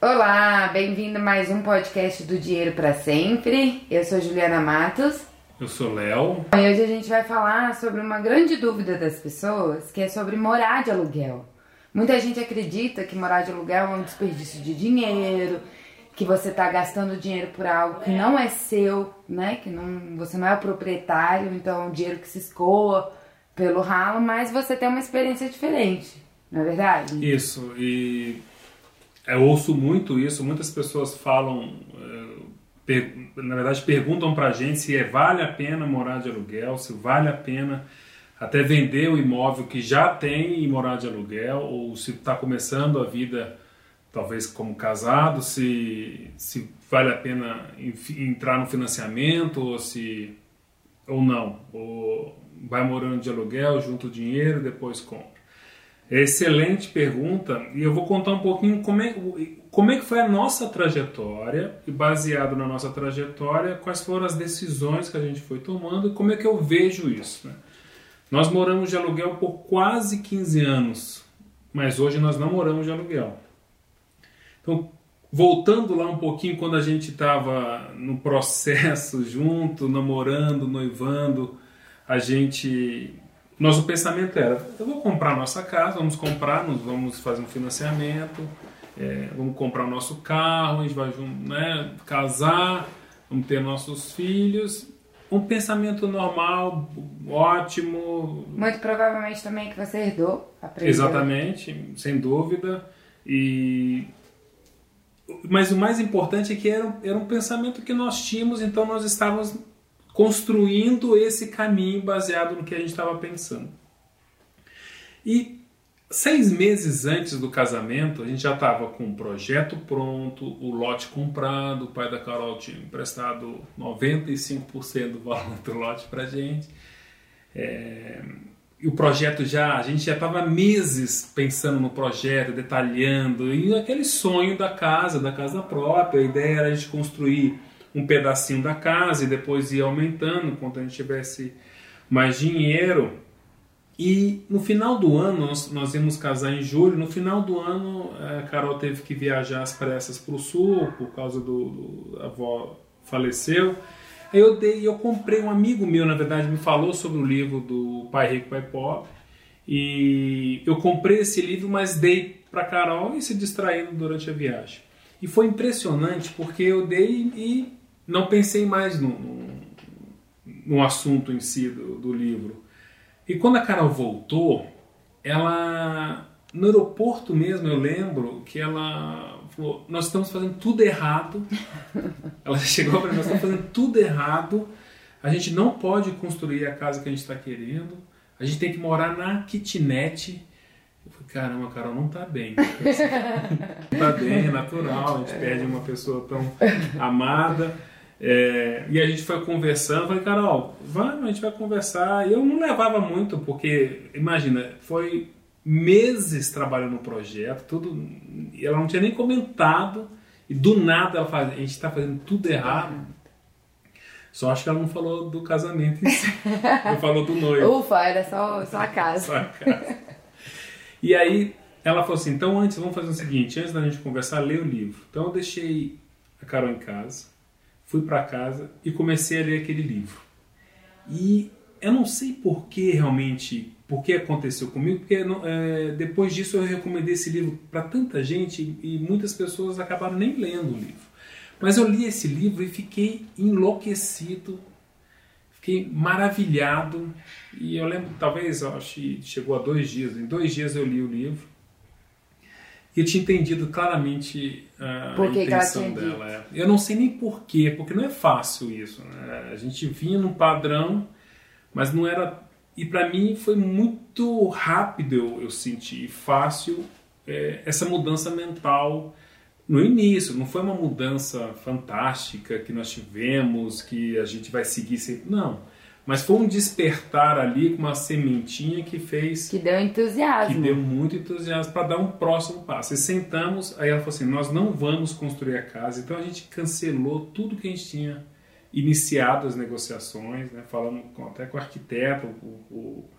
Olá, bem-vindo a mais um podcast do Dinheiro para Sempre. Eu sou Juliana Matos. Eu sou Léo. E hoje a gente vai falar sobre uma grande dúvida das pessoas, que é sobre morar de aluguel. Muita gente acredita que morar de aluguel é um desperdício de dinheiro, que você está gastando dinheiro por algo que não é seu, né? Que não, você não é o proprietário, então é um dinheiro que se escoa pelo ralo, mas você tem uma experiência diferente, não é verdade? Isso, e eu ouço muito isso, muitas pessoas falam, eh, na verdade perguntam pra gente se é, vale a pena morar de aluguel, se vale a pena até vender o imóvel que já tem e morar de aluguel, ou se está começando a vida talvez como casado, se, se vale a pena entrar no financiamento ou se ou não, ou vai morando de aluguel, junta o dinheiro, depois compra. Excelente pergunta e eu vou contar um pouquinho como é, como é que foi a nossa trajetória e baseado na nossa trajetória, quais foram as decisões que a gente foi tomando e como é que eu vejo isso. Né? Nós moramos de aluguel por quase 15 anos, mas hoje nós não moramos de aluguel. Então, voltando lá um pouquinho quando a gente estava no processo junto, namorando, noivando, a gente nosso pensamento era: eu vou comprar nossa casa, vamos comprar, vamos fazer um financiamento, é, vamos comprar o nosso carro, a gente vai né, casar, vamos ter nossos filhos. Um pensamento normal, ótimo. Muito provavelmente também que você herdou. Aprendeu. Exatamente, sem dúvida. E mas o mais importante é que era, era um pensamento que nós tínhamos, então nós estávamos construindo esse caminho baseado no que a gente estava pensando. E seis meses antes do casamento, a gente já estava com o projeto pronto, o lote comprado, o pai da Carol tinha emprestado 95% do valor do lote para a gente. É, e o projeto já, a gente já estava meses pensando no projeto, detalhando, e aquele sonho da casa, da casa própria, a ideia era a gente construir um pedacinho da casa e depois ia aumentando quando a gente tivesse mais dinheiro. E no final do ano, nós, nós íamos casar em julho, no final do ano a Carol teve que viajar às pressas para o sul por causa do, do a avó faleceu. Aí eu dei, eu comprei um amigo meu, na verdade, me falou sobre o livro do Pai Rico Pai Pobre. E eu comprei esse livro, mas dei para Carol e se distraindo durante a viagem. E foi impressionante porque eu dei e não pensei mais no, no, no assunto em si do, do, livro. E quando a Carol voltou, ela. No aeroporto mesmo, eu lembro que ela falou: Nós estamos fazendo tudo errado. ela chegou para mim: Nós estamos fazendo tudo errado. A gente não pode construir a casa que a gente está querendo. A gente tem que morar na kitnet. Eu falei, caramba, Carol, não tá bem. não tá bem, é natural, a gente perde uma pessoa tão amada. É, e a gente foi conversando, falei, Carol, vamos, a gente vai conversar. E eu não levava muito, porque, imagina, foi meses trabalhando no projeto, tudo. Ela não tinha nem comentado, e do nada ela faz, a gente está fazendo tudo errado. Só acho que ela não falou do casamento em si. não falou do noivo. Ufa, era só, só a casa. só a casa. E aí ela falou assim: então antes, vamos fazer o seguinte: antes da gente conversar, lê o livro. Então eu deixei a Carol em casa fui para casa e comecei a ler aquele livro. E eu não sei por que realmente, por que aconteceu comigo, porque é, depois disso eu recomendei esse livro para tanta gente e muitas pessoas acabaram nem lendo o livro. Mas eu li esse livro e fiquei enlouquecido, fiquei maravilhado. E eu lembro, talvez, acho que chegou a dois dias, em dois dias eu li o livro eu tinha entendido claramente uh, a intenção dela. É. Eu não sei nem porquê, porque não é fácil isso. Né? A gente vinha num padrão, mas não era. E para mim foi muito rápido, eu, eu senti, fácil é, essa mudança mental no início. Não foi uma mudança fantástica que nós tivemos, que a gente vai seguir sempre. Não mas foi um despertar ali com uma sementinha que fez. Que deu entusiasmo. Que deu muito entusiasmo para dar um próximo passo. E sentamos, aí ela falou assim: nós não vamos construir a casa. Então a gente cancelou tudo que a gente tinha iniciado as negociações, né? falando até com o arquiteto o, o,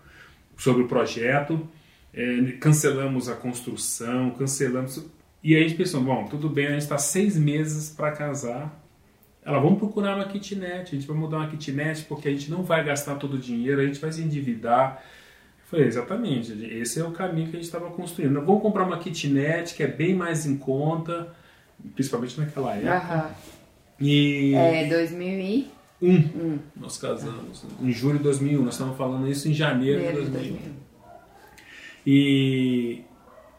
sobre o projeto. É, cancelamos a construção, cancelamos. E aí a gente pensou, bom, tudo bem, a gente está seis meses para casar. Ela, vamos procurar uma kitnet, a gente vai mudar uma kitnet porque a gente não vai gastar todo o dinheiro, a gente vai se endividar. Eu falei, exatamente, esse é o caminho que a gente estava construindo. Vamos comprar uma kitnet que é bem mais em conta, principalmente naquela época. Uhum. E... É, 2001. Um. Nós casamos em julho de 2001. Nós estamos falando isso em janeiro de 2001. 2001. E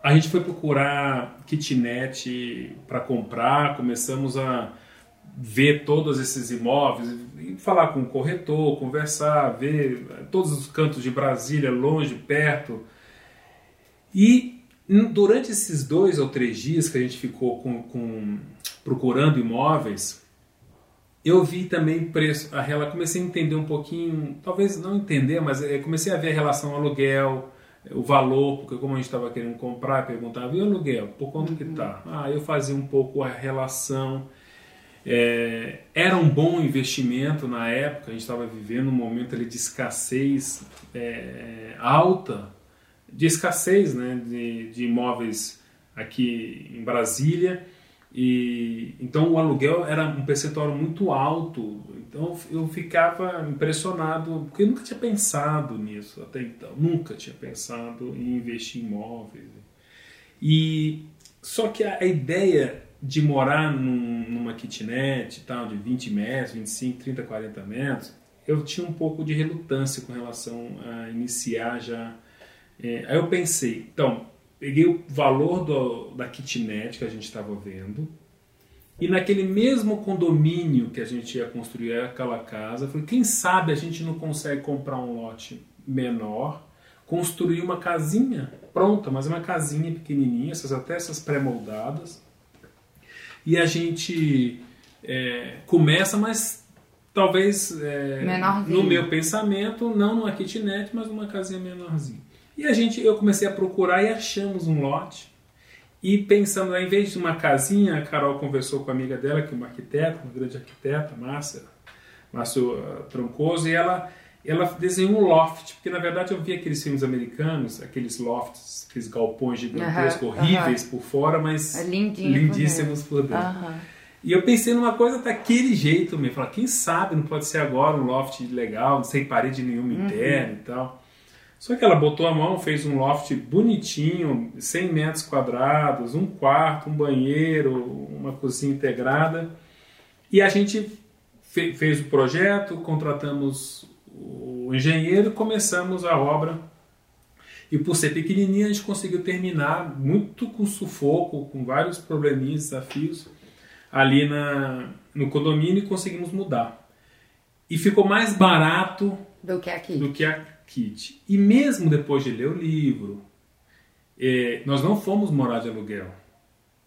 a gente foi procurar kitnet para comprar, começamos a ver todos esses imóveis, falar com o corretor, conversar, ver todos os cantos de Brasília, longe, perto. E durante esses dois ou três dias que a gente ficou com, com procurando imóveis, eu vi também preço, a ela comecei a entender um pouquinho, talvez não entender, mas eh, comecei a ver a relação aluguel, o valor, porque como a gente estava querendo comprar, perguntava, e o aluguel, por quanto uhum. que tá? Ah, eu fazia um pouco a relação. É, era um bom investimento na época, a gente estava vivendo um momento ali de escassez é, alta, de escassez né, de, de imóveis aqui em Brasília, e então o aluguel era um percentual muito alto. Então eu ficava impressionado, porque eu nunca tinha pensado nisso até então, nunca tinha pensado em investir em imóveis. E só que a, a ideia de morar num, numa kitnet tal, de 20 metros, 25, 30, 40 metros, eu tinha um pouco de relutância com relação a iniciar já. É, aí eu pensei, então, peguei o valor do, da kitnet que a gente estava vendo e naquele mesmo condomínio que a gente ia construir aquela casa, falei, quem sabe a gente não consegue comprar um lote menor, construir uma casinha pronta, mas uma casinha pequenininha, essas, até essas pré-moldadas, e a gente é, começa, mas talvez é, no meu pensamento, não numa kitnet, mas numa casinha menorzinha. E a gente, eu comecei a procurar e achamos um lote. E pensando, em vez de uma casinha, a Carol conversou com a amiga dela, que é uma arquiteta, uma grande arquiteta, Márcia, Márcio uh, Troncoso, e ela, ela desenhou um loft, porque na verdade eu vi aqueles filmes americanos, aqueles lofts, aqueles galpões gigantescos, horríveis por fora, mas é lindíssimos por dentro. E eu pensei numa coisa daquele jeito mesmo. Falei, quem sabe não pode ser agora um loft legal, sem parede nenhuma uhum. interna e tal. Só que ela botou a mão, fez um loft bonitinho, 100 metros quadrados, um quarto, um banheiro, uma cozinha integrada. E a gente fe fez o projeto, contratamos o engenheiro, começamos a obra. E por ser pequenininha, a gente conseguiu terminar muito com sufoco, com vários probleminhas, desafios, ali na, no condomínio e conseguimos mudar. E ficou mais barato do que aqui. Do que a, kit. E mesmo depois de ler o livro, é, nós não fomos morar de aluguel.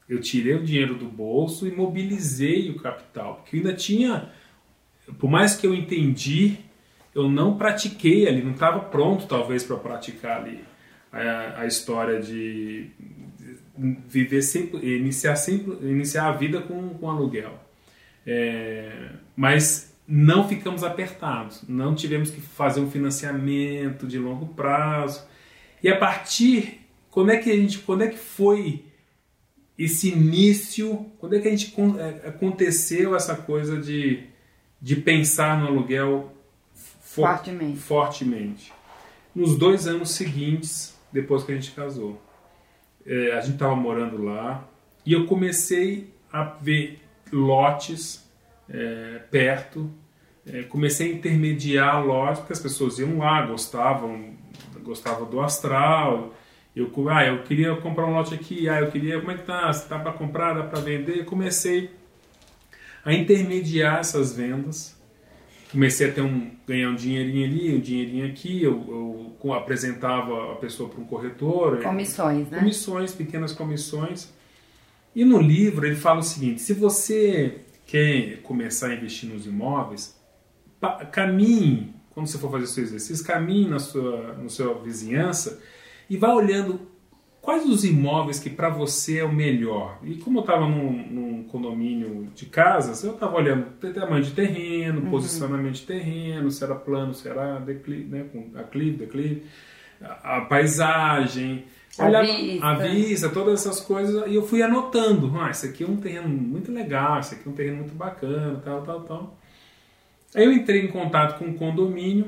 Eu tirei o dinheiro do bolso e mobilizei o capital, porque eu ainda tinha, por mais que eu entendi, eu não pratiquei ali, não estava pronto talvez para praticar ali a, a história de viver sempre, iniciar sempre, iniciar a vida com, com aluguel. É, mas não ficamos apertados, não tivemos que fazer um financiamento de longo prazo. E a partir, quando é que a gente, quando é que foi esse início, quando é que a gente é, aconteceu essa coisa de, de pensar no aluguel for, fortemente. fortemente? Nos dois anos seguintes, depois que a gente casou. É, a gente estava morando lá e eu comecei a ver lotes é, perto. É, comecei a intermediar lotes, porque as pessoas iam lá, gostavam, gostavam do astral. Eu, ah, eu queria comprar um lote aqui, ah, eu queria, como é que tá? Se tá para comprar, dá para vender? comecei a intermediar essas vendas. Comecei a ter um, ganhar um dinheirinho ali, um dinheirinho aqui. Eu, eu apresentava a pessoa para um corretor. Comissões, né? Comissões, pequenas comissões. E no livro ele fala o seguinte: se você quer começar a investir nos imóveis, caminhe, quando você for fazer seu exercício, caminhe na sua, na sua vizinhança e vá olhando quais os imóveis que para você é o melhor. E como eu estava num, num, condomínio de casas, eu estava olhando tamanho de terreno, uhum. posicionamento de terreno, se era plano, se era declive, né, com aclive, declive, a, a paisagem, Olhava À vista. à vista, todas essas coisas, e eu fui anotando. Ah, isso aqui é um terreno muito legal, isso aqui é um terreno muito bacana, tal, tal, tal. Aí eu entrei em contato com o condomínio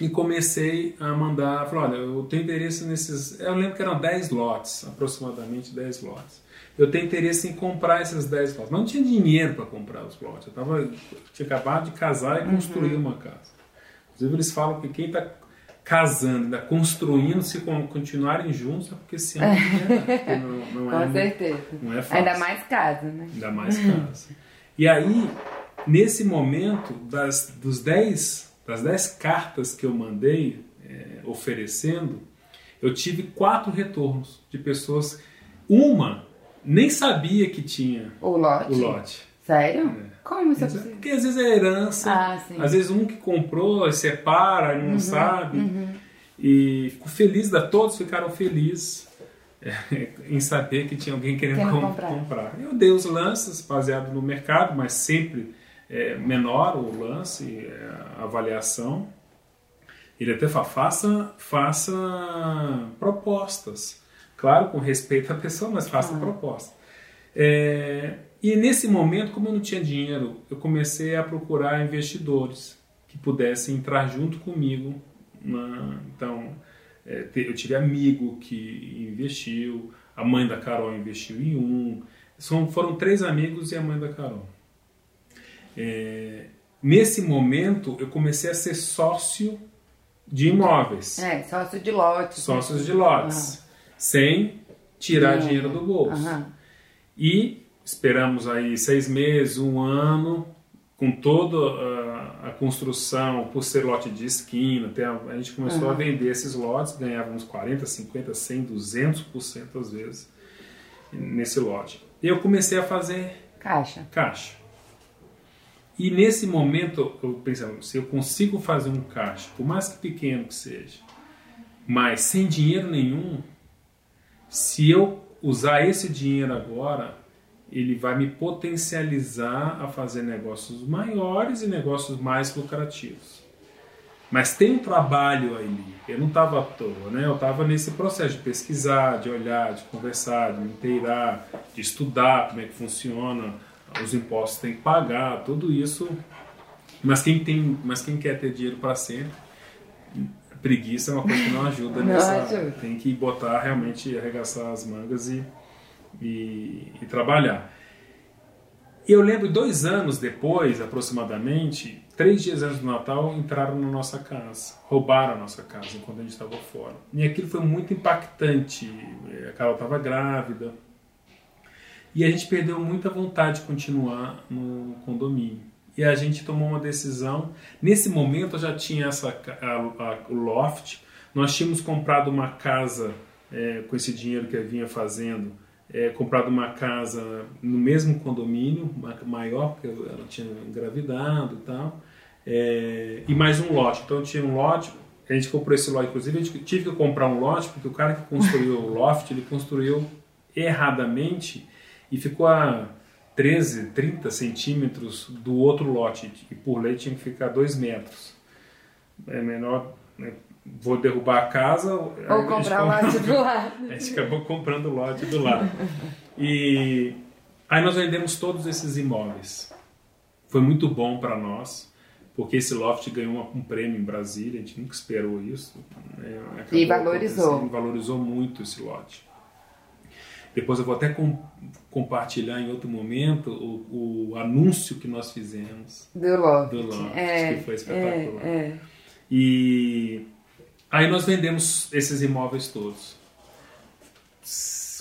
e comecei a mandar, falei, olha, eu tenho interesse nesses, eu lembro que eram 10 lotes, aproximadamente 10 lotes. Eu tenho interesse em comprar esses 10 lotes. Não tinha dinheiro para comprar os lotes. Eu, tava, tinha acabado de casar e construir uma casa. Inclusive eles falam que quem está casando, ainda construindo, se con- continuarem juntos, é porque se amam? Porque não, não Com é, certeza. não é fácil. Ainda mais casa, né? Ainda mais casa. E aí, nesse momento, das, dos 10, das 10 cartas que eu mandei é, oferecendo, eu tive quatro retornos de pessoas. Uma nem sabia que tinha O lote. o lote. Sério? Como isso é é- possível? Porque às vezes é herança, Ah, sim. às vezes um que comprou, separa, e não sabe. E fico feliz, da todos ficaram felizes é, em saber que tinha alguém querendo Querendo com- comprar. comprar. Eu dei os lances baseado no mercado, mas sempre é, menor o lance, é, a avaliação. Ele até fala, faça, faça propostas. Claro, com respeito à pessoa, mas faça propostas. É, e nesse momento, como eu não tinha dinheiro, eu comecei a procurar investidores que pudessem entrar junto comigo. na- então, é, eu tive amigo que investiu, a mãe da Carol investiu em um. São, foram três amigos e a mãe da Carol. É, nesse momento, eu comecei a ser sócio de imóveis É, sócio de lote. sócios de lotes, sem tirar Sim. dinheiro do bolso. Aham. E esperamos aí seis meses, um ano, com toda a, a construção, por ser lote de esquina, até a, a gente começou a vender esses lotes, ganhávamos 40, 50, 100, 200% às vezes nesse lote. E eu comecei a fazer Caixa. caixa. E nesse momento eu pensava, se eu consigo fazer um caixa, por mais que pequeno que seja, mas sem dinheiro nenhum, se eu usar esse dinheiro agora, ele vai me potencializar a fazer negócios maiores e negócios mais lucrativos. Mas tem um trabalho ali. Eu não estava à toa, né? Eu estava nesse processo de pesquisar, de olhar, de conversar, de me inteirar, de estudar como é que funciona, os impostos tem que pagar, tudo isso. Mas quem tem, mas quem quer ter dinheiro para sempre, preguiça é uma coisa que não ajuda Não nessa. ajuda. Tem que botar realmente arregaçar as mangas e, e, e trabalhar. Eu lembro dois anos depois, aproximadamente, três dias antes do Natal, entraram na nossa casa, roubaram a nossa casa enquanto a gente estava fora. E aquilo foi muito impactante. A Carol estava grávida. E a gente perdeu muita vontade de continuar no condomínio. E a gente tomou uma decisão. Nesse momento eu já tinha essa, a- a- o loft. Nós tínhamos comprado uma casa é, com esse dinheiro que eu vinha fazendo é, comprado uma casa no mesmo condomínio, ma- maior, porque ela tinha engravidado e tal, é, e mais um lote. Então tinha um lote, a gente comprou esse lote, inclusive a gente tive que comprar um lote, porque o cara que construiu o loft, ele construiu erradamente e ficou a 13, 30 centímetros do outro lote, e por lei tinha que ficar 2 metros. É menor, né? vou derrubar a casa... Ou comprar o lote do lado. a gente acabou comprando o lote do lado. E aí nós vendemos todos esses imóveis. Foi muito bom para nós, porque esse loft ganhou um prêmio em Brasília, a gente nunca esperou isso. né? E valorizou. Valorizou muito esse lote. Depois eu vou até com- compartilhar em outro momento o, o anúncio que nós fizemos Do lote. do loft, É, que foi espetacular. é, é. E aí nós vendemos esses imóveis todos.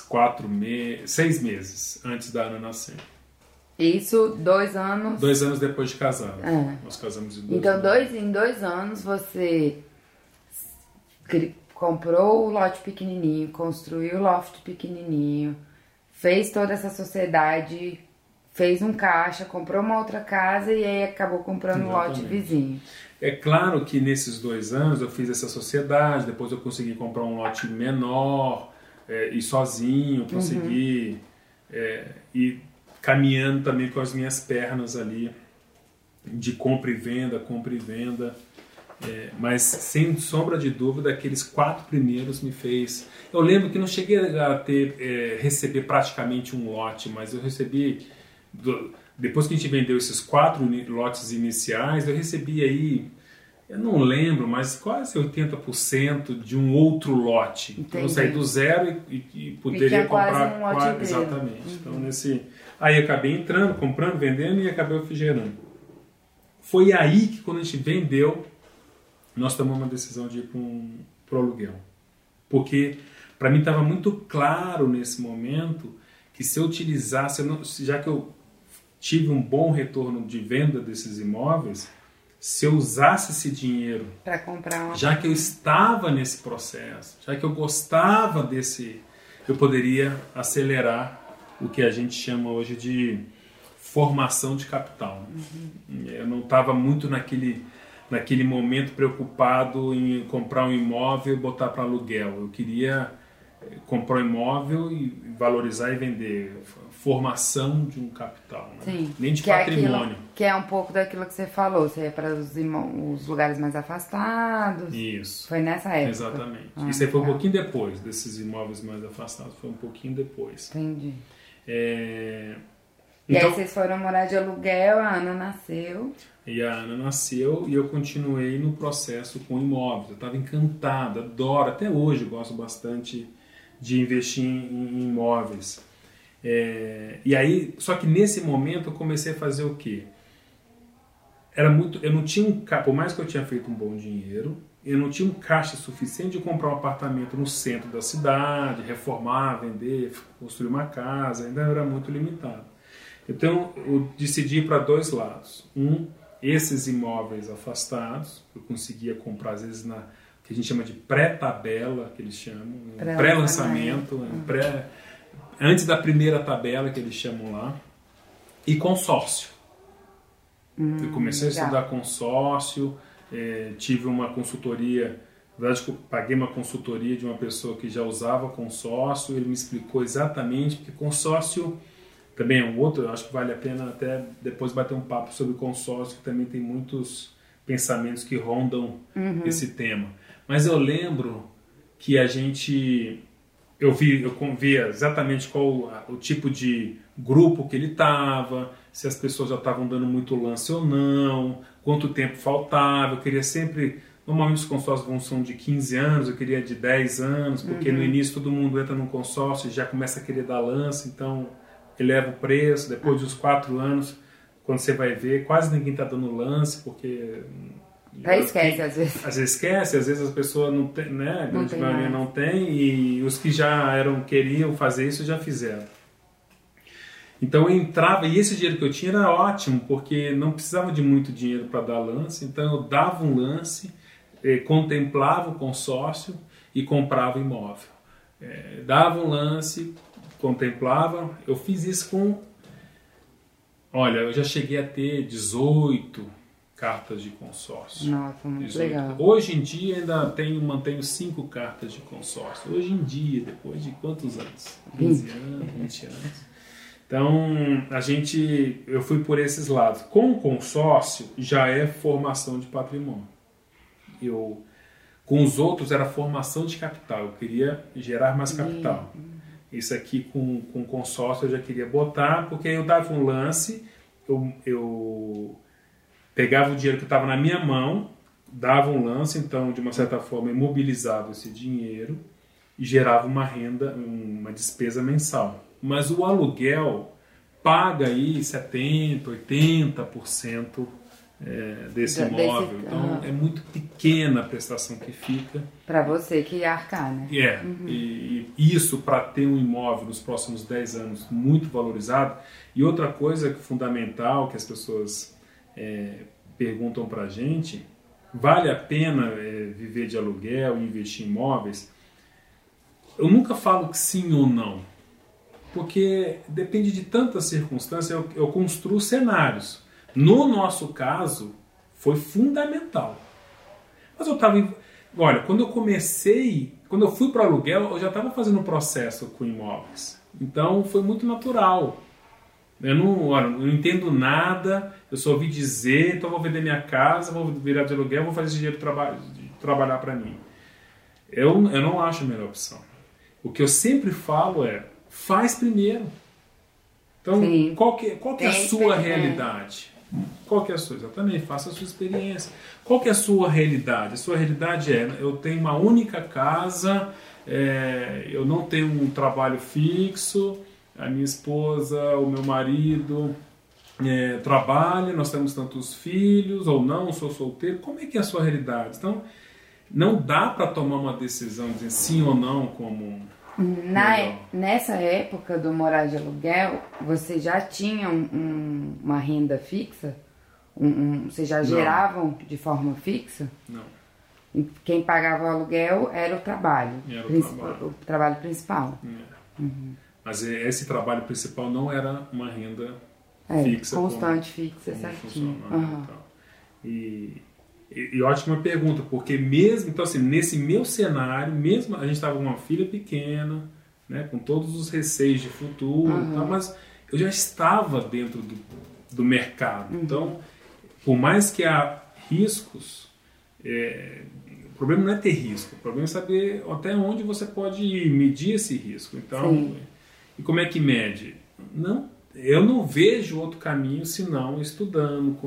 Quatro meses, seis meses antes da Ana nascer. Isso, dois anos. Dois anos depois de casar. É. Nós casamos em dois Então, anos. dois, em dois anos, você comprou o lote pequenininho, construiu o loft pequenininho, fez toda essa sociedade, fez um caixa, comprou uma outra casa e aí acabou comprando o lote Exatamente. vizinho. É claro que nesses dois anos eu fiz essa sociedade, depois eu consegui comprar um lote menor é, e sozinho, consegui é, ir caminhando também com as minhas pernas ali de compra e venda, compra e venda. É, mas sem sombra de dúvida, aqueles quatro primeiros me fez. Eu lembro que não cheguei a ter é, receber praticamente um lote, mas eu recebi do, depois que a gente vendeu esses quatro lotes iniciais, eu recebi aí eu não lembro, mas quase 80% de um outro lote. Entendi. Então eu saí do zero e, e, e poderia comprar um quase, exatamente. Uhum. Então nesse aí acabei entrando, comprando, vendendo e acabei refrigerando. Foi aí que quando a gente vendeu, nós tomamos uma decisão de ir para um pro aluguel. Porque para mim estava muito claro nesse momento que se eu utilizasse, já que eu tive um bom retorno de venda desses imóveis, se eu usasse esse dinheiro para comprar uma... já que eu estava nesse processo, já que eu gostava desse, eu poderia acelerar o que a gente chama hoje de formação de capital. Uhum. Eu não estava muito naquele naquele momento preocupado em comprar um imóvel e botar para aluguel. Eu queria eh, comprar um imóvel e valorizar e vender formação de um capital, né? Sim, nem de que patrimônio. É aquilo, que é um pouco daquilo que você falou, você é para os, os, lugares mais afastados. Isso. Foi nessa época. Exatamente. Ah, Isso aí foi um pouquinho depois desses imóveis mais afastados, foi um pouquinho depois. Entendi. É... E então, aí vocês foram morar de aluguel, a Ana nasceu. E a Ana nasceu e eu continuei no processo com imóveis. Eu estava encantado, adoro, até hoje gosto bastante de investir em, em imóveis. É, e aí, só que nesse momento eu comecei a fazer o quê? Era muito, eu não tinha um, por mais que eu tinha feito um bom dinheiro, eu não tinha um caixa suficiente de comprar um apartamento no centro da cidade, reformar, vender, construir uma casa, ainda era muito limitado. Então eu decidi para dois lados. Um, esses imóveis afastados, eu conseguia comprar às vezes na que a gente chama de pré-tabela, que eles chamam, pré-lançamento, pré, -lançamento, pré antes da primeira tabela que eles chamam lá, e consórcio. Hum, eu comecei legal. a estudar consórcio, é, tive uma consultoria, na verdade paguei uma consultoria de uma pessoa que já usava consórcio, ele me explicou exatamente, porque consórcio também é um outro, eu acho que vale a pena até depois bater um papo sobre consórcio, que também tem muitos pensamentos que rondam uhum. esse tema. Mas eu lembro que a gente eu vi, eu via exatamente qual o tipo de grupo que ele estava, se as pessoas já estavam dando muito lance ou não, quanto tempo faltava. Eu queria sempre. Normalmente os consórcios vão são de 15 anos, eu queria de 10 anos, porque uhum. no início todo mundo entra num consórcio e já começa a querer dar lance, então eleva o preço. Depois dos 4 anos, quando você vai ver, quase ninguém está dando lance, porque até esquece, às vezes. Às vezes esquece, às vezes as pessoas não tem, né? A grande maioria não tem, e os que já eram, queriam fazer isso já fizeram. Então eu entrava, e esse dinheiro que eu tinha era ótimo, porque não precisava de muito dinheiro para dar lance, então eu dava um lance, eh, contemplava o consórcio e comprava imóvel. Eh, dava um lance, contemplava, eu fiz isso com. Olha, eu já cheguei a ter 18, cartas de consórcio. Nossa, muito 18. legal. Hoje em dia ainda tenho, mantenho cinco cartas de consórcio. Hoje em dia, depois de quantos anos? 15 anos, 20 anos. Então, a gente, eu fui por esses lados. Com o consórcio, já é formação de patrimônio. Eu, com os outros, era formação de capital. Eu queria gerar mais capital. Isso aqui, com, com consórcio, eu já queria botar, porque eu dava um lance, eu, eu pegava o dinheiro que estava na minha mão, dava um lance, então, de uma certa forma, imobilizava esse dinheiro e gerava uma renda, uma despesa mensal. Mas o aluguel paga aí 70%, 80% é, desse da, imóvel. Desse, então é muito pequena a prestação que fica. Para você que arcar, né? É. Uhum. E, e, isso para ter um imóvel nos próximos 10 anos muito valorizado. E outra coisa fundamental que as pessoas é, perguntam para a gente, vale a pena é, viver de aluguel e investir em imóveis? Eu nunca falo que sim ou não, porque depende de tantas circunstâncias, eu, eu construo cenários. No nosso caso, foi fundamental. Mas eu estava. Olha, quando eu comecei, quando eu fui para o aluguel, eu já estava fazendo um processo com imóveis. Então foi muito natural. Eu não, olha, não entendo nada, eu só ouvi dizer, então vou vender minha casa, vou virar de aluguel, vou fazer esse dinheiro traba trabalhar para mim. Eu, eu não acho a melhor opção. O que eu sempre falo é, faz primeiro. Então, Sim. qual que, qual que é a sua realidade? Qual que é a sua? Exatamente, faça a sua experiência. Qual que é a sua realidade? A sua realidade é, eu tenho uma única casa, é, eu não tenho um trabalho fixo, a minha esposa, o meu marido é, trabalham, nós temos tantos filhos, ou não, sou solteiro. Como é que é a sua realidade? Então, não dá para tomar uma decisão de sim ou não como na, nessa época do morar de aluguel, você já tinha um, um, uma renda fixa? Um, vocês já geravam de forma fixa? Não. Quem pagava o aluguel era o trabalho. Era o, trabalho. o trabalho principal. É. Uhum. Mas esse trabalho principal não era uma renda é, fixa. Constante, como, fixa, certinho. Uhum. E, e, e, ótima pergunta, porque mesmo, então assim, nesse meu cenário, mesmo a gente estava com uma filha pequena, né, com todos os receios de futuro, uhum. tá, mas eu já estava dentro do, do mercado. Uhum. Então, por mais que há riscos, é, o problema não é ter risco, o problema é saber até onde você pode ir, medir esse risco. Então, Sim. e como é que mede? Não eu não vejo outro caminho senão estudando,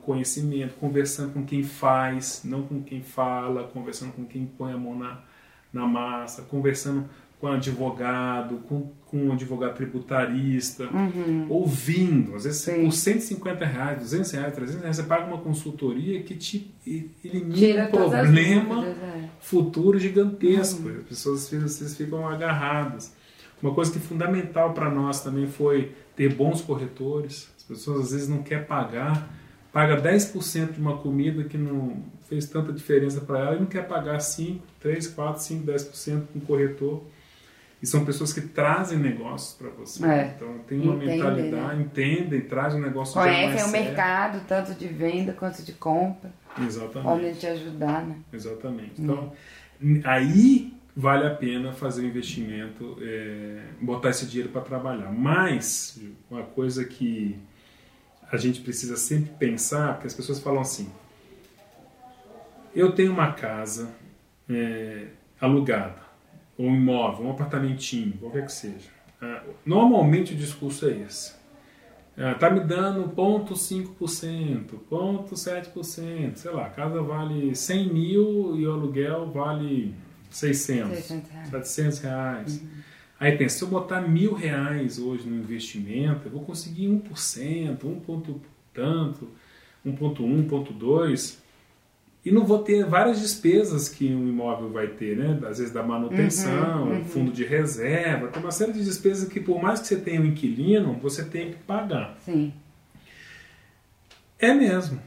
conhecimento, conversando com quem faz, não com quem fala, conversando com quem põe a mão na, na massa, conversando com advogado, com, com um advogado tributarista, uhum. ouvindo. Às vezes, Sim. por 150 reais, 200 reais, 300 reais, você paga uma consultoria que te elimina Tira um problema dúvidas, é. futuro gigantesco. Uhum. As pessoas vezes, ficam agarradas. Uma coisa que é fundamental para nós também foi ter bons corretores. As pessoas às vezes não querem pagar, paga 10% de uma comida que não fez tanta diferença para ela e não quer pagar 5, 3, 4, 5, 10% com um corretor. E são pessoas que trazem negócios para você. É. Então tem uma Entendem, mentalidade, né? entendem, trazem um negócio Conhecem o mercado, tanto de venda quanto de compra. Exatamente. Podem te ajudar, né? Exatamente. Então, hum. aí vale a pena fazer o investimento, é, botar esse dinheiro para trabalhar. Mas, uma coisa que a gente precisa sempre pensar, porque as pessoas falam assim, eu tenho uma casa é, alugada, ou um imóvel, um apartamentinho, qualquer que seja. É, normalmente o discurso é esse. Está é, me dando 0,5%, 0,7%, sei lá, a casa vale 100 mil e o aluguel vale 600, 600 reais. 700 reais. Uhum. Aí pensa, se eu botar mil reais hoje no investimento, eu vou conseguir 1%, 1 ponto tanto, 1.1, 1.2, e não vou ter várias despesas que um imóvel vai ter, né? Às vezes da manutenção, uhum, uhum. fundo de reserva, tem uma série de despesas que por mais que você tenha um inquilino, você tem que pagar. Sim. É mesmo.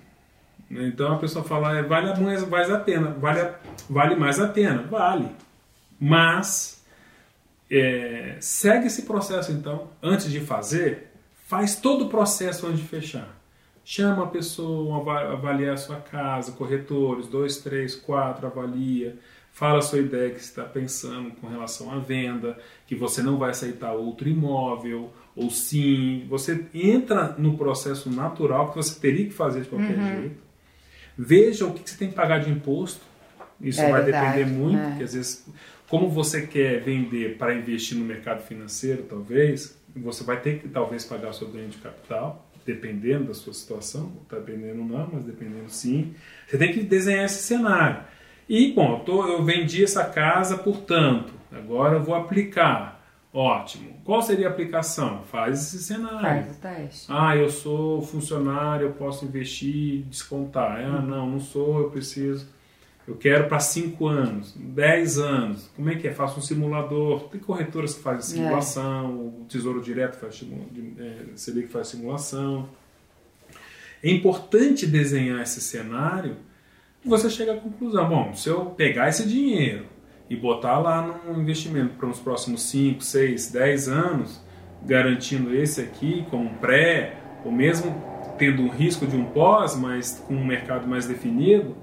Então a pessoa fala, é, vale mais, mais a pena, vale, vale mais a pena, vale. Mas é, segue esse processo então, antes de fazer, faz todo o processo antes de fechar. Chama a pessoa, avalia a sua casa, corretores, dois, três, quatro, avalia, fala a sua ideia que você está pensando com relação à venda, que você não vai aceitar outro imóvel, ou sim, você entra no processo natural que você teria que fazer de qualquer uhum. jeito Veja o que você tem que pagar de imposto. Isso é vai verdade, depender muito, é. porque às vezes, como você quer vender para investir no mercado financeiro, talvez, você vai ter que talvez pagar seu ganho de capital, dependendo da sua situação, está dependendo não, mas dependendo sim. Você tem que desenhar esse cenário. E, bom, eu, tô, eu vendi essa casa por tanto, agora eu vou aplicar. Ótimo. Qual seria a aplicação? Faz esse cenário. Faz o teste. Ah, eu sou funcionário, eu posso investir, descontar. Ah, não, não sou, eu preciso. Eu quero para 5 anos, 10 anos. Como é que é? Faço um simulador. Tem corretoras que fazem simulação, é. o Tesouro Direto faz é, que faz simulação. É importante desenhar esse cenário e você chega à conclusão. Bom, se eu pegar esse dinheiro e botar lá num investimento para os próximos 5, 6, 10 anos, garantindo esse aqui como pré, ou mesmo tendo um risco de um pós, mas com um mercado mais definido,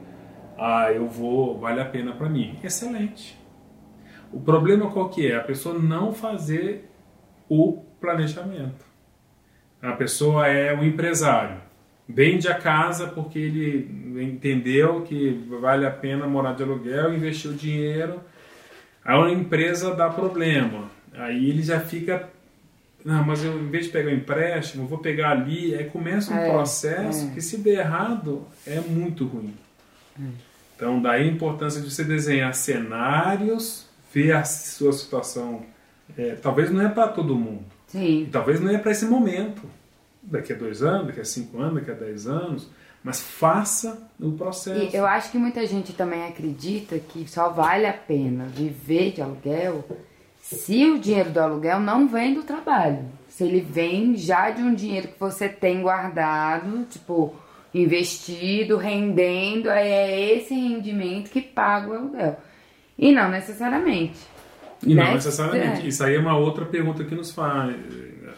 ah, eu vou, vale a pena para mim. Excelente. O problema qual que é? A pessoa não fazer o planejamento. A pessoa é um empresário. Vende a casa porque ele entendeu que vale a pena morar de aluguel, investiu dinheiro. A empresa dá problema. Aí ele já fica não, mas eu, em vez de pegar um empréstimo, vou pegar ali. Aí começa um é, processo é. que, se der errado, é muito ruim. É. Então, daí a importância de você desenhar cenários, ver a sua situação. É, talvez não é para todo mundo. Sim. talvez não é para esse momento. Daqui a dois anos, daqui a cinco anos, daqui a dez anos. Mas faça o processo. E eu acho que muita gente também acredita que só vale a pena viver de aluguel se o dinheiro do aluguel não vem do trabalho. Se ele vem já de um dinheiro que você tem guardado, tipo, investido, rendendo, aí é esse rendimento que paga o aluguel. E não necessariamente. E né? não necessariamente. É. Isso aí é uma outra pergunta que nos faz,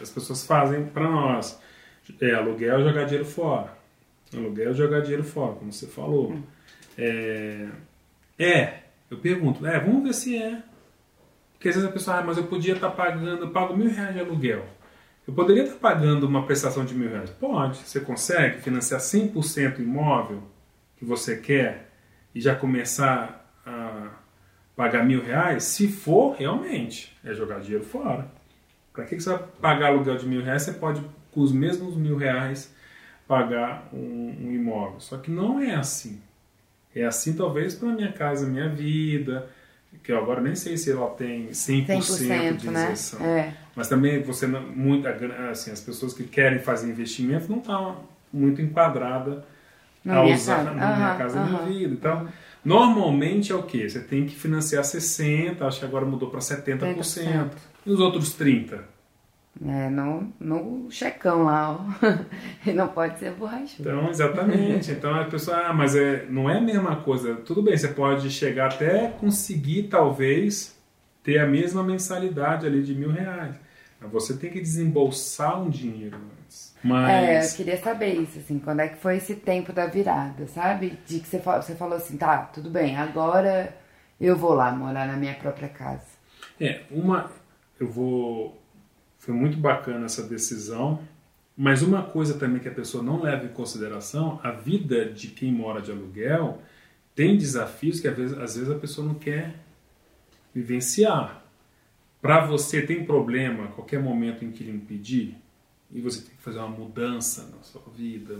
as pessoas fazem para nós. É aluguel jogar dinheiro fora. Aluguel jogar dinheiro fora, como você falou. Hum. É, é, eu pergunto, é, vamos ver se é. Porque às vezes a pessoa, ah, mas eu podia estar tá pagando, eu pago mil reais de aluguel. Eu poderia estar tá pagando uma prestação de mil reais? Pode. Você consegue financiar 100% imóvel que você quer e já começar a pagar mil reais? Se for, realmente, é jogar dinheiro fora. Para que você vai pagar aluguel de mil reais? Você pode, com os mesmos mil reais, pagar um, um imóvel. Só que não é assim. É assim, talvez, para minha casa, minha vida que eu agora nem sei se ela tem 100%, 100% de né? isenção. Né? É. Mas também você muito assim, as pessoas que querem fazer investimento não estão tá muito enquadrada na minha usar casa. na minha casa, na minha vida. Então, normalmente é o quê? Você tem que financiar 60, acho que agora mudou para 70%. 70%. E os outros 30? É, no, no checão lá, ó. Não pode ser borrachudo. Então, exatamente. Então a pessoa, ah, mas é, não é a mesma coisa. Tudo bem, você pode chegar até conseguir, talvez, ter a mesma mensalidade ali de mil reais. Mas você tem que desembolsar um dinheiro antes. Mas... É, eu queria saber isso, assim, quando é que foi esse tempo da virada, sabe? De que você, você falou assim, tá, tudo bem, agora eu vou lá morar na minha própria casa. É, uma. Eu vou foi muito bacana essa decisão. Mas uma coisa também que a pessoa não leva em consideração, a vida de quem mora de aluguel tem desafios que às vezes, às vezes a pessoa não quer vivenciar. Para você tem problema qualquer momento em que lhe impedir e você tem que fazer uma mudança na sua vida,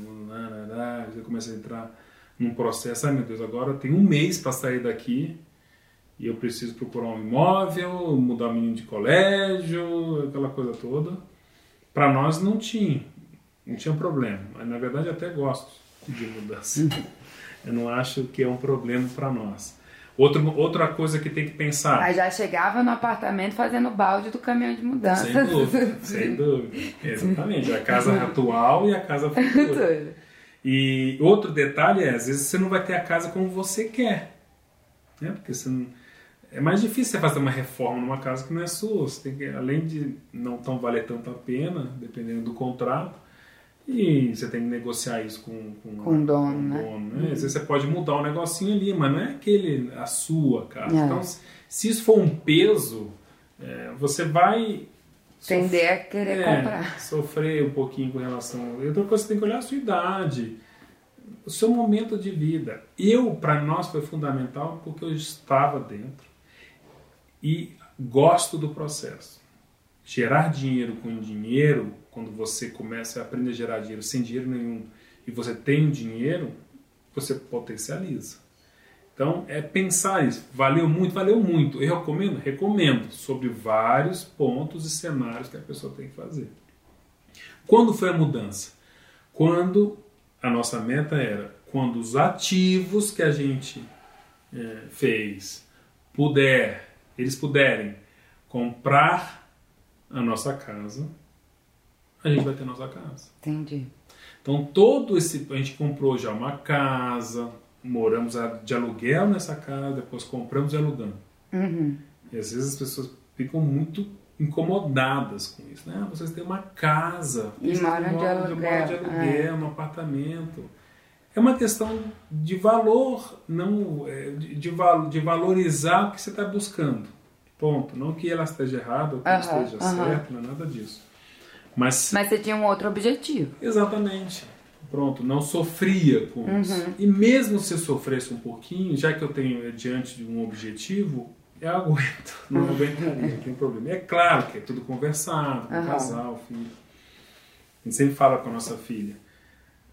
você começa a entrar num processo, ai meu Deus, agora tem um mês para sair daqui e eu preciso procurar um imóvel, mudar o menino de colégio, aquela coisa toda. Para nós não tinha, não tinha problema. Mas na verdade até gosto de mudança. eu não acho que é um problema para nós. Outro, outra coisa que tem que pensar. Aí já chegava no apartamento fazendo balde do caminhão de mudança. Sem dúvida, sem dúvida. Exatamente. A casa atual e a casa futura. e outro detalhe é, às vezes você não vai ter a casa como você quer. Né? Porque você não é mais difícil você fazer uma reforma numa casa que não é sua. Você tem que, além de não tão valer tanto a pena, dependendo do contrato, e você tem que negociar isso com, com, com o dono, com né? Dono, né? Às vezes você pode mudar um negocinho ali, mas não é aquele a sua casa. É. Então, se isso for um peso, é, você vai tender a querer é, comprar. Sofrer um pouquinho com relação. Outra coisa, você tem que olhar a sua idade o seu momento de vida. Eu, para nós, foi fundamental porque eu estava dentro e gosto do processo. Gerar dinheiro com dinheiro, quando você começa a aprender a gerar dinheiro sem dinheiro nenhum e você tem dinheiro, você potencializa. Então, é pensar isso. Valeu muito? Valeu muito. Eu recomendo? Recomendo. Sobre vários pontos e cenários que a pessoa tem que fazer. Quando foi a mudança? Quando a nossa meta era, quando os ativos que a gente é, fez puder eles puderem comprar a nossa casa, a gente vai ter a nossa casa. Entendi. Então todo esse a gente comprou já uma casa, moramos de aluguel nessa casa, depois compramos e alugamos. Uhum. E às vezes as pessoas ficam muito incomodadas com isso, né? Vocês têm uma casa, e moram de aluguel, moram de aluguel, é. um apartamento é uma questão de valor, não é, de, de, de valorizar o que você está buscando. Ponto. Não que ela esteja errada ou que esteja certo, não é nada disso. Mas, Mas você tinha um outro objetivo. Exatamente. Pronto, não sofria com Uhum. isso. E mesmo se eu sofresse um pouquinho, já que eu tenho diante de um objetivo, eu aguento. Não Uhum. aguentaria, não tem problema. E é claro que é tudo conversado, com o casal, filho. A gente sempre fala com a nossa filha.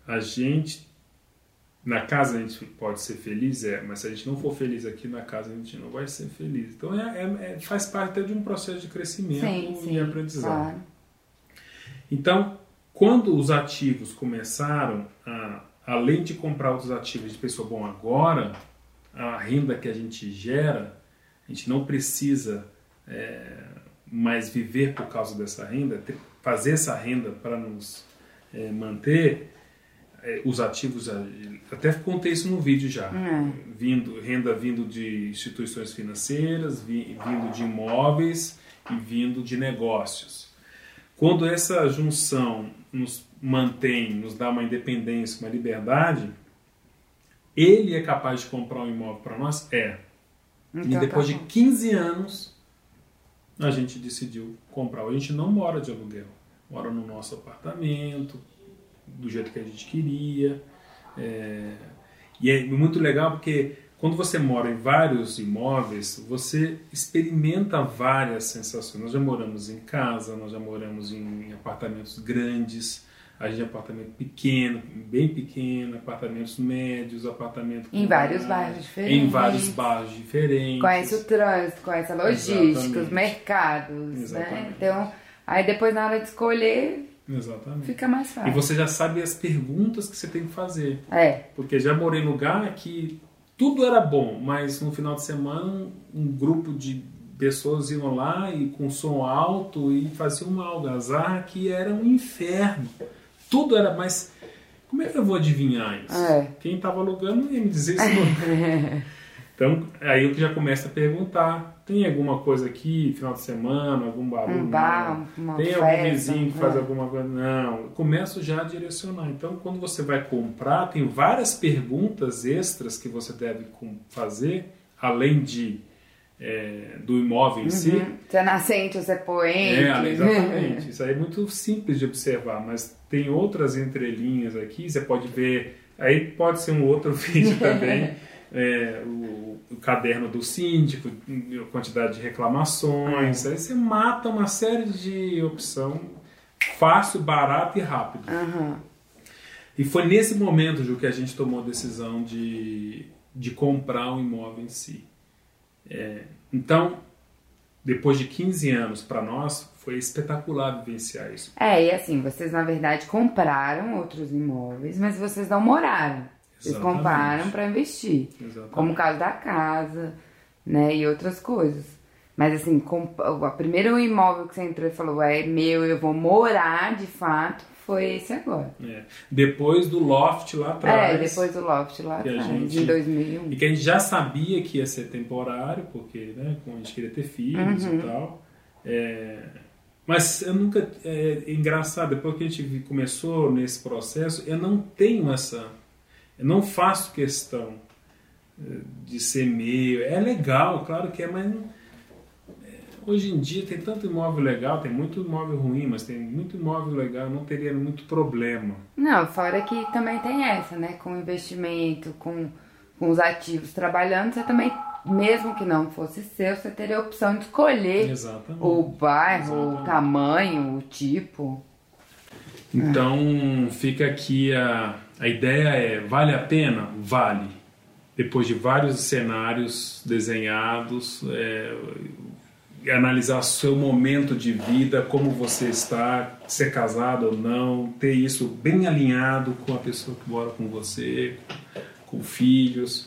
A gente, na casa a gente pode ser feliz, é, mas se a gente não for feliz aqui na casa, a gente não vai ser feliz. Então é, é- é- faz parte até de um processo de crescimento Sim, e sim. aprendizado. Claro. Então, quando os ativos começaram a, além de comprar outros ativos, de pessoa, bom, agora a renda que a gente gera, a gente não precisa é, mais viver por causa dessa renda, ter- fazer essa renda para nos é, manter, os ativos, a- até contei isso no vídeo já, É. vindo, renda vindo de instituições financeiras, vi- vindo de imóveis e vindo de negócios. Quando essa junção nos mantém, nos dá uma independência, uma liberdade, ele é capaz de comprar um imóvel para nós? É. Então, e depois tá de bom. 15 anos, a gente decidiu comprar. A gente não mora de aluguel, mora no nosso apartamento, do jeito que a gente queria. É, E é muito legal porque quando você mora em vários imóveis, você experimenta várias sensações. Nós já moramos em casa, nós já moramos em apartamentos grandes, a gente é apartamento pequeno, bem pequeno, apartamentos médios, apartamento Em vários bairros diferentes. Em vários bairros diferentes. Conhece o trânsito, conhece a logística, Exatamente. os mercados, né? Exatamente. Então, aí depois na hora de escolher, Exatamente. fica mais E fácil. você já sabe as perguntas que você tem que fazer. É, Porque já morei em lugar que tudo era bom, mas no final de semana um, grupo de pessoas iam lá e com som alto e faziam uma algazarra que era um inferno. Tudo era, mas como é que eu vou adivinhar isso? É. Quem estava alugando ia me dizer isso. então, aí eu já começo a perguntar: tem alguma coisa aqui, final de semana, algum barulho? um bar, uma Tem festa. algum vizinho que faz é. alguma coisa? Não. Eu começo já a direcionar. Então, quando você vai comprar, tem várias perguntas extras que você deve fazer, além de é, do imóvel em si. Uhum. Se é nascente ou se é poente. É, exatamente. Isso aí é muito simples de observar, mas tem outras entrelinhas aqui. Você pode ver. Aí pode ser um outro vídeo também. É, o, o caderno do síndico, a quantidade de reclamações. Aí você mata uma série de opção fácil, barato e rápido. Aham. E foi nesse momento, Ju, que a gente tomou a decisão de, de comprar o imóvel em si. É, então, depois de 15 anos para nós, foi espetacular vivenciar isso. É, e assim, vocês na verdade compraram outros imóveis, mas vocês não moraram. Exatamente. compraram para investir. Exatamente. Como o caso da casa, né, e outras coisas. Mas assim, com, o primeiro imóvel que você entrou e falou, é meu, eu vou morar de fato, foi esse agora. É. Depois do loft lá atrás. É, depois do Loft lá a atrás, gente- em 2001. E que a gente já sabia que ia ser temporário, porque né, a gente queria ter filhos Uhum. e tal. É, mas eu nunca. É, engraçado, depois que a gente começou nesse processo, eu não tenho essa. Eu não faço questão é, de ser meio. É legal, claro que é, mas. não- é, Hoje em dia tem tanto imóvel legal, tem muito imóvel ruim, mas tem muito imóvel legal, não teria muito problema. Não, fora que também tem essa, né? Com investimento, com, com os ativos trabalhando, você também, mesmo que não fosse seu, você teria a opção de escolher Exatamente. o bairro, o Exatamente. tamanho, o tipo. Então fica aqui a, a ideia é vale a pena? Vale. Depois de vários cenários desenhados, é, analisar seu momento de vida, como você está, ser casado ou não, ter isso bem alinhado com a pessoa que mora com você, com filhos,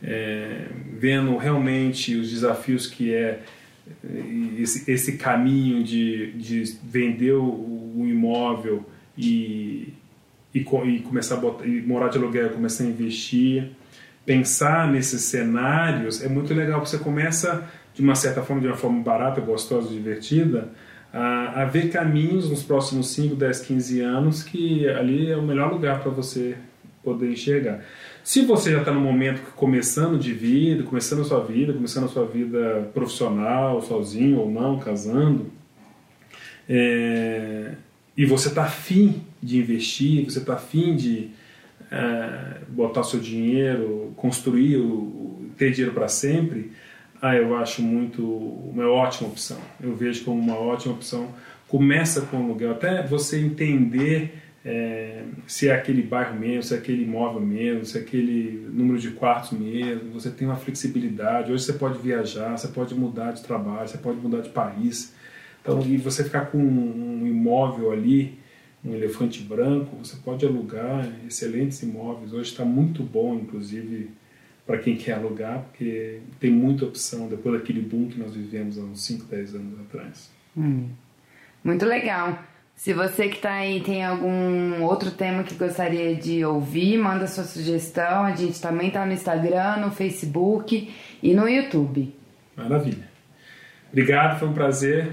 é, vendo realmente os desafios que é esse, esse caminho de, de vender o, o imóvel e, e, e começar a botar, e morar de aluguel, começar a investir, pensar nesses cenários é muito legal, porque você começa de uma certa forma, de uma forma barata, gostosa, divertida, a, a ver caminhos nos próximos 5, 10, 15 anos que ali é o melhor lugar para você poder enxergar. Se você já está no momento que começando de vida, começando a sua vida, começando a sua vida profissional, sozinho ou não, casando, é, e você está afim de investir, você está afim de é, botar seu dinheiro, construir, ter dinheiro para sempre, ah, eu acho muito uma ótima opção. Eu vejo como uma ótima opção. Começa com o aluguel, até você entender é, se é aquele bairro mesmo, se é aquele imóvel mesmo, se é aquele número de quartos mesmo. Você tem uma flexibilidade. Hoje você pode viajar, você pode mudar de trabalho, você pode mudar de país. Então, e você ficar com um imóvel ali, um elefante branco, você pode alugar excelentes imóveis. Hoje está muito bom, inclusive, para quem quer alugar, porque tem muita opção depois daquele boom que nós vivemos há uns 5, 10 anos atrás. Hum. Muito legal. Se você que está aí tem algum outro tema que gostaria de ouvir, manda sua sugestão. A gente também está no Instagram, no Facebook e no YouTube. Maravilha. Obrigado, foi um prazer.